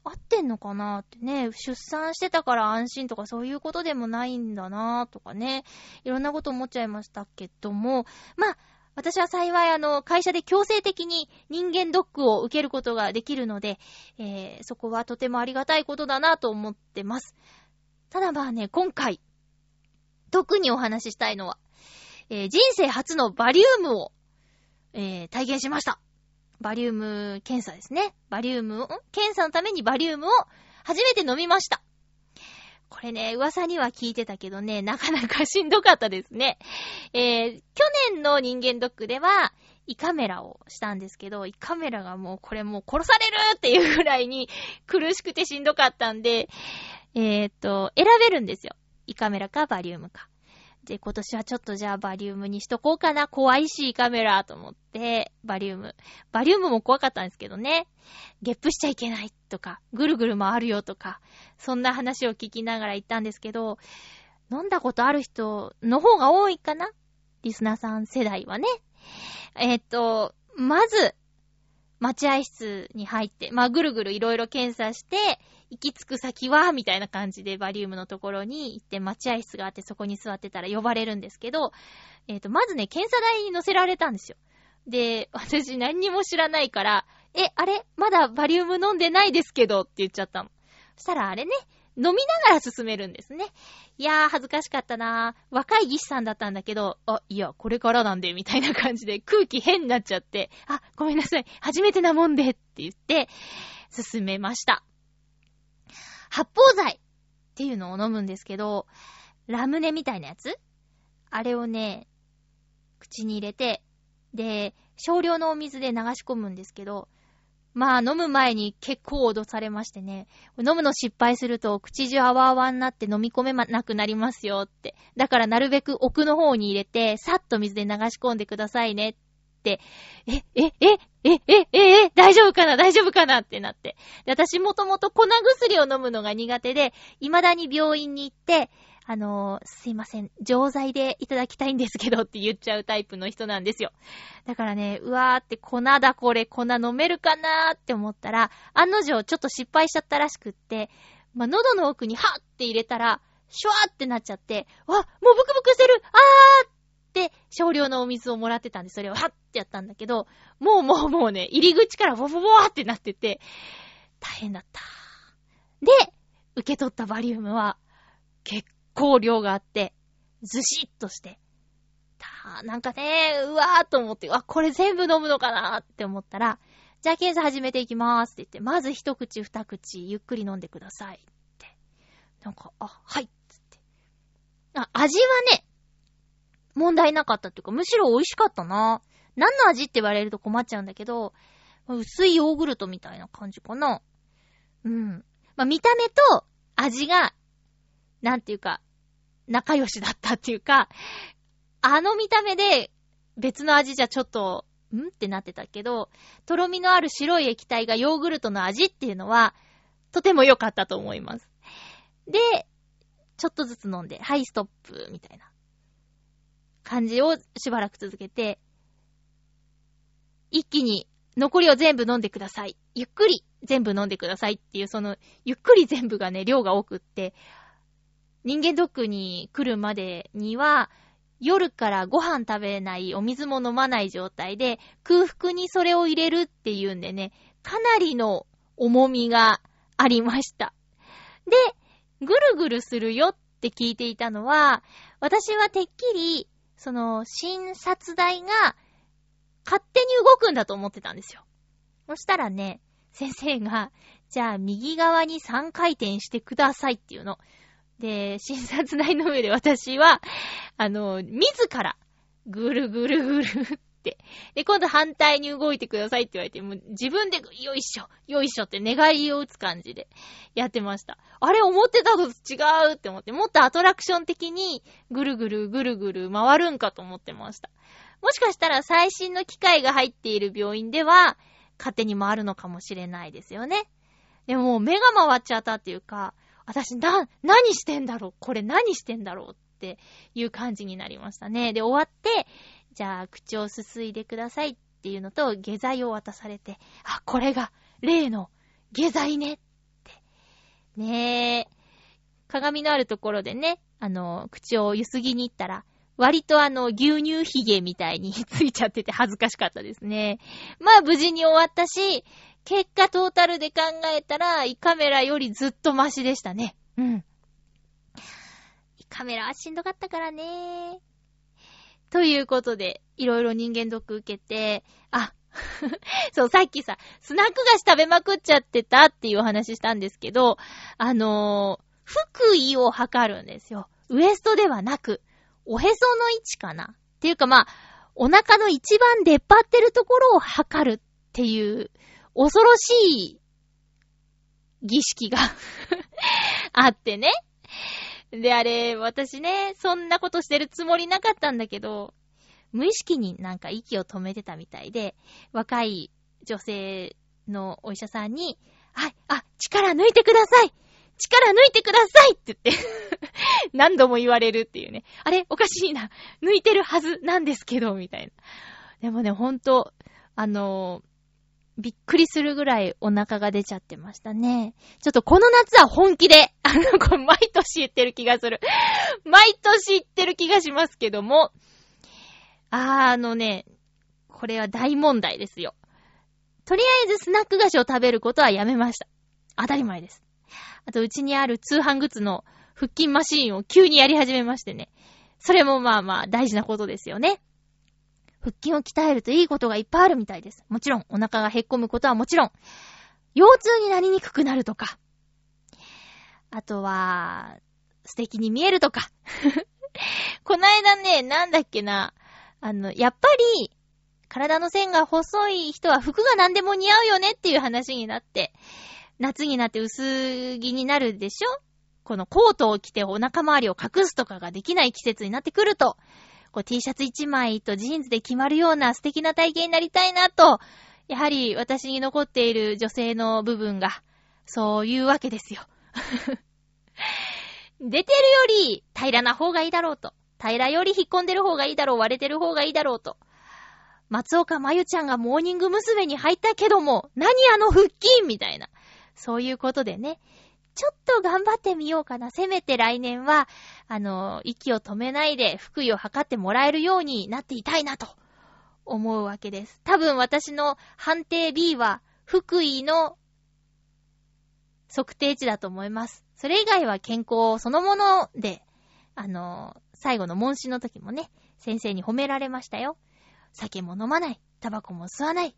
合ってんのかなってね、出産してたから安心とかそういうことでもないんだなとかね、いろんなこと思っちゃいましたけども、まあ、私は幸いあの、会社で強制的に人間ドックを受けることができるので、えー、そこはとてもありがたいことだなと思ってます。ただまあね、今回、特にお話ししたいのは、えー、人生初のバリウムを、えー、体験しました。バリウム検査ですね。バリウムを、検査のためにバリウムを初めて飲みました。これね、噂には聞いてたけどね、なかなかしんどかったですね。えー、去年の人間ドックでは、胃カメラをしたんですけど、胃カメラがもうこれもう殺されるっていうぐらいに苦しくてしんどかったんで、えー、っと、選べるんですよ。胃カメラかバリウムか。で、今年はちょっとじゃあバリウムにしとこうかな。怖いし、カメラと思って、バリウム。バリウムも怖かったんですけどね。ゲップしちゃいけないとか、ぐるぐる回るよとか、そんな話を聞きながら行ったんですけど、飲んだことある人の方が多いかなリスナーさん世代はね。えっ、と、まず、待合室に入って、まあ、ぐるぐるいろいろ検査して、行き着く先は、みたいな感じでバリウムのところに行って待合室があってそこに座ってたら呼ばれるんですけど、えっ、ー、と、まずね、検査台に乗せられたんですよ。で、(laughs) 私何にも知らないから、え、あれ？まだバリウム飲んでないですけどって言っちゃったの。そしたらあれね、飲みながら進めるんですね。いやー、恥ずかしかったなー。若い技師さんだったんだけど、あ、いや、これからなんで、みたいな感じで空気変になっちゃって、あ、ごめんなさい、初めてなもんでって言って、進めました。発泡剤っていうのを飲むんですけど、ラムネみたいなやつ？あれをね、口に入れて、で、少量のお水で流し込むんですけど、まあ飲む前に結構脅されましてね、飲むの失敗すると口中泡泡になって飲み込めなくなりますよって。だからなるべく奥の方に入れて、さっと水で流し込んでくださいねっ、え、え、え、え、え、え、え、大丈夫かな大丈夫かなってなって。で私もともと粉薬を飲むのが苦手で、未だに病院に行って、あのー、すいません、錠剤でいただきたいんですけどって言っちゃうタイプの人なんですよ。だからね、うわーって粉だこれ、粉飲めるかなーって思ったら、案の定ちょっと失敗しちゃったらしくって、まあ、喉の奥にはって入れたら、シュワーってなっちゃって、わ、もうブクブクしてるあーって、少量のお水をもらってたんで、それをはってやったんだけど、もうもうもうね、入り口からボボボーってなってて、大変だった。で、受け取ったバリウムは、結構量があって、ずしっとして、たなんかね、うわーと思って、あ、これ全部飲むのかなーって思ったら、じゃあ検査始めていきまーすって言って、まず一口二口ゆっくり飲んでくださいって。なんか、あ、はいっつって。あ、味はね、問題なかったっていうか、むしろ美味しかったな。何の味って言われると困っちゃうんだけど、薄いヨーグルトみたいな感じかな。うん。まあ、見た目と味がなんていうか、仲良しだったっていうか、あの見た目で別の味じゃちょっと、んってなってたけど、とろみのある白い液体がヨーグルトの味っていうのは、とても良かったと思います。で、ちょっとずつ飲んで、はい、ストップ、みたいな感じをしばらく続けて、一気に残りを全部飲んでください。ゆっくり全部飲んでくださいっていう、その、ゆっくり全部がね、量が多くって、人間ドックに来るまでには、夜からご飯食べない、お水も飲まない状態で、空腹にそれを入れるっていうんでね、かなりの重みがありました。で、ぐるぐるするよって聞いていたのは、私はてっきり、その、診察台が勝手に動くんだと思ってたんですよ。そしたらね、先生が、じゃあ右側に3回転してくださいっていうの。で、診察台の上で私は、あの、自ら、ぐるぐるぐる。で、今度反対に動いてくださいって言われて、もう自分で、よいしょ、よいしょって願いを打つ感じでやってました。あれ、思ってたのと違うって思って、もっとアトラクション的に、ぐるぐるぐるぐる回るんかと思ってました。もしかしたら最新の機械が入っている病院では、勝手に回るのかもしれないですよね。でも目が回っちゃったっていうか、私な、何してんだろう？これ何してんだろう？っていう感じになりましたね。で、終わって、じゃあ、口をすすいでくださいっていうのと、下剤を渡されて、あ、これが、例の、下剤ねって。ねえ。鏡のあるところでね、あの、口をゆすぎに行ったら、割とあの、牛乳ヒゲみたいについちゃってて恥ずかしかったですね。まあ無事に終わったし、結果トータルで考えたら、胃カメラよりずっとマシでしたね。うん。胃カメラはしんどかったからね。ということで、いろいろ人間ドック受けて、あ、(laughs) そう、さっきさ、スナック菓子食べまくっちゃってたっていうお話したんですけど、あのー、腹囲を測るんですよ。ウエストではなく、おへその位置かなっていうかまあ、お腹の一番出っ張ってるところを測るっていう恐ろしい儀式が (laughs) あってね。で、あれ、私ね、そんなことしてるつもりなかったんだけど、無意識になんか息を止めてたみたいで、若い女性のお医者さんに、はい、あ、力抜いてください力抜いてくださいって言って (laughs) 何度も言われるっていうね。あれおかしいな。抜いてるはずなんですけど、みたいな。でもね、ほんと、あのー、びっくりするぐらいお腹が出ちゃってましたね。ちょっとこの夏は本気で、(laughs) あの、これ毎年言ってる気がする。(laughs) 毎年言ってる気がしますけども、あー、あのね、これは大問題ですよ。とりあえずスナック菓子を食べることはやめました。当たり前です。あと、うちにある通販グッズの腹筋マシーンを急にやり始めましてね。それもまあまあ大事なことですよね。腹筋を鍛えるといいことがいっぱいあるみたいです。もちろん、お腹がへっこむことはもちろん、腰痛になりにくくなるとか、あとは、素敵に見えるとか。(laughs) こないだね、なんだっけな、あの、やっぱり、体の線が細い人は服が何でも似合うよねっていう話になって、夏になって薄着になるでしょ？このコートを着てお腹周りを隠すとかができない季節になってくると、こう T シャツ1枚とジーンズで決まるような素敵な体型になりたいなと、やはり私に残っている女性の部分が、そういうわけですよ。(laughs) 出てるより平らな方がいいだろうと。平らより引っ込んでる方がいいだろう、割れてる方がいいだろうと。松岡まゆちゃんがモーニング娘。に入ったけども、何あの腹筋みたいな。そういうことでね。ちょっと頑張ってみようかな。せめて来年は、あの、息を止めないで福井を測ってもらえるようになっていたいなと思うわけです。多分私の判定 B は福井の測定値だと思います。それ以外は健康そのもので、あの、最後の問診の時もね、先生に褒められましたよ。酒も飲まない、タバコも吸わない。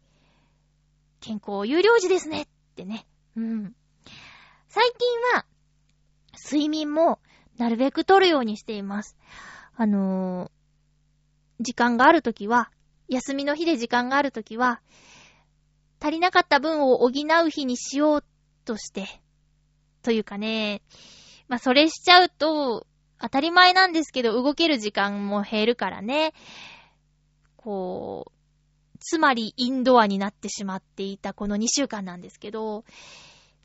健康有料児ですねってね。うん。最近は、睡眠もなるべく取るようにしています。あのー、時間があるときは、休みの日で時間があるときは、足りなかった分を補う日にしようとして、というかね、まあ、それしちゃうと、当たり前なんですけど、動ける時間も減るからね、こう、つまりインドアになってしまっていたこの2週間なんですけど、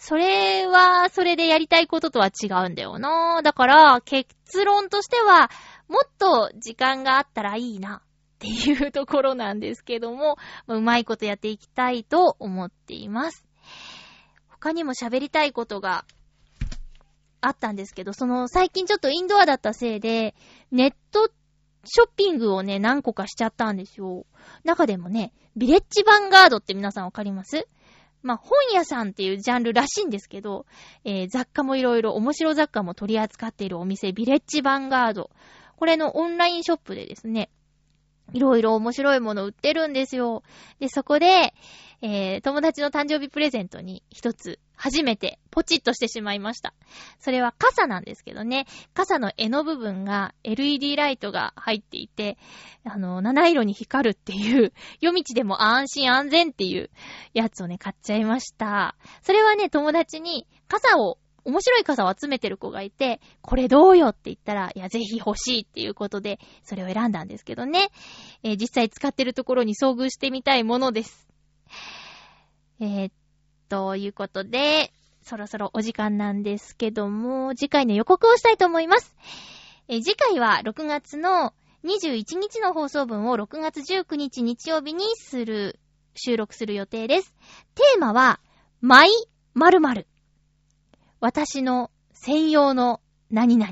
それは、それでやりたいこととは違うんだよな。だから、結論としては、もっと時間があったらいいな、っていうところなんですけども、うまいことやっていきたいと思っています。他にも喋りたいことがあったんですけど、その、最近ちょっとインドアだったせいで、ネットショッピングをね、何個かしちゃったんですよ。中でもね、ビレッジヴァンガードって皆さんわかります？まあ、本屋さんっていうジャンルらしいんですけど、えー、雑貨もいろいろ、面白雑貨も取り扱っているお店、ビレッジヴァンガード。これのオンラインショップでですね、いろいろ面白いもの売ってるんですよ。で、そこで、えー、友達の誕生日プレゼントに一つ初めてポチッとしてしまいました。それは傘なんですけどね、傘の絵の部分が LED ライトが入っていて、あの、七色に光るっていう、(laughs) 夜道でも安心安全っていうやつをね、買っちゃいました。それはね、友達に傘を面白い傘を集めてる子がいて、これどうよって言ったら、いや、ぜひ欲しいっていうことで、それを選んだんですけどね。えー、実際使ってるところに遭遇してみたいものです。えー、ということで、そろそろお時間なんですけども、次回の予告をしたいと思います。え次回は6月の21日の放送分を6月19日日曜日にする、収録する予定です。テーマは、マイ〇〇。私の専用の何々。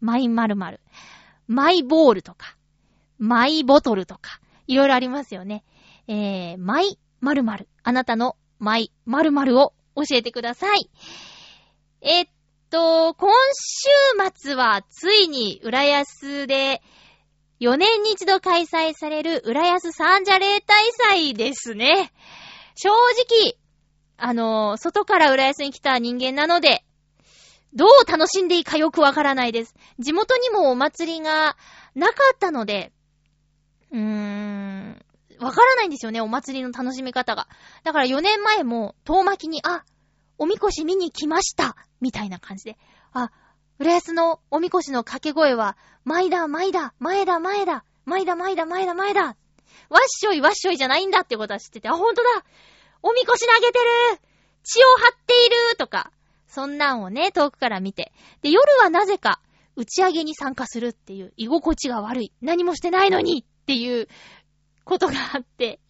マイ〇〇。マイボールとか、マイボトルとか、いろいろありますよね。えー、マイ〇〇。あなたのマイ〇〇を教えてください。えっと、今週末はついに浦安で4年に一度開催される浦安三社例大祭ですね。正直、あの、外から浦安に来た人間なので、どう楽しんでいいかよくわからないです。地元にもお祭りがなかったので、うーん、わからないんですよね、お祭りの楽しみ方が。だから4年前も、遠巻きに、あ、おみこし見に来ましたみたいな感じで。あ、浦安のおみこしの掛け声は、前だ、前だ、前だ、前だ、前だ、前だ、前だ、前だ。わっしょい、わっしょいじゃないんだってことは知ってて、あ、ほんとだおみこし投げてる血を張っているとか、そんなんをね、遠くから見て。で、夜はなぜか、打ち上げに参加するっていう、居心地が悪い。何もしてないのにっていうことがあって。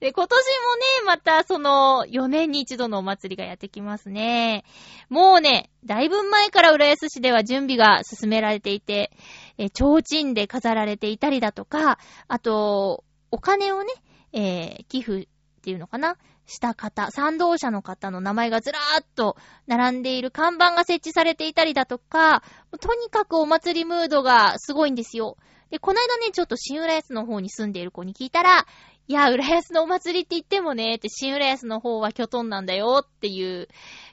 で、今年もね、またその、4年に一度のお祭りがやってきますね。もうね、だいぶ前から浦安市では準備が進められていて、え、提灯で飾られていたりだとか、あと、お金をね、えー、寄付っていうのかな？した方、賛同者の方の名前がずらーっと並んでいる看板が設置されていたりだとか、とにかくお祭りムードがすごいんですよ。で、この間ね、ちょっと新浦安の方に住んでいる子に聞いたら、いや、浦安のお祭りって言ってもね、って新浦安の方は巨トンなんだよっていう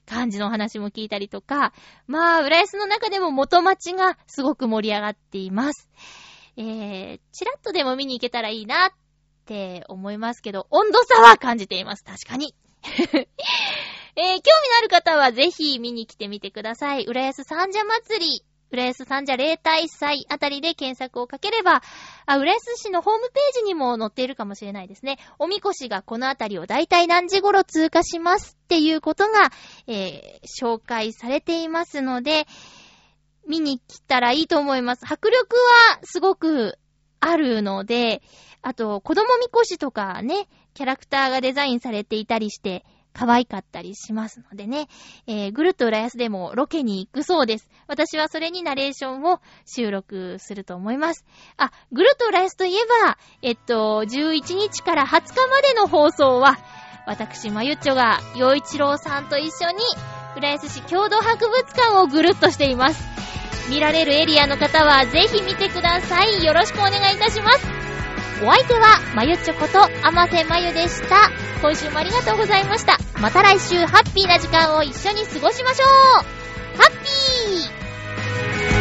感じの話も聞いたりとか、まあ、浦安の中でも元町がすごく盛り上がっています。えー、チラッとでも見に行けたらいいなって思いますけど、温度差は感じています。確かに。(laughs) えー、興味のある方はぜひ見に来てみてください。浦安三社祭り。浦安三社例大祭あたりで検索をかければ、あ、浦安市のホームページにも載っているかもしれないですね。おみこしがこのあたりをだいたい何時頃通過しますっていうことが、えー、紹介されていますので、見に来たらいいと思います。迫力はすごくあるので、あと、子供みこしとかね、キャラクターがデザインされていたりして、可愛かったりしますのでね、えー、ぐるっと浦安でもロケに行くそうです。私はそれにナレーションを収録すると思います。あ、ぐるっと浦安といえば、えっと、11日から20日までの放送は、私、まゆっちょが、洋一郎さんと一緒に、浦安市共同博物館をぐるっとしています。見られるエリアの方はぜひ見てください。よろしくお願いいたします。お相手は、まゆちょこと、あませまゆでした。今週もありがとうございました。また来週、ハッピーな時間を一緒に過ごしましょうハッピー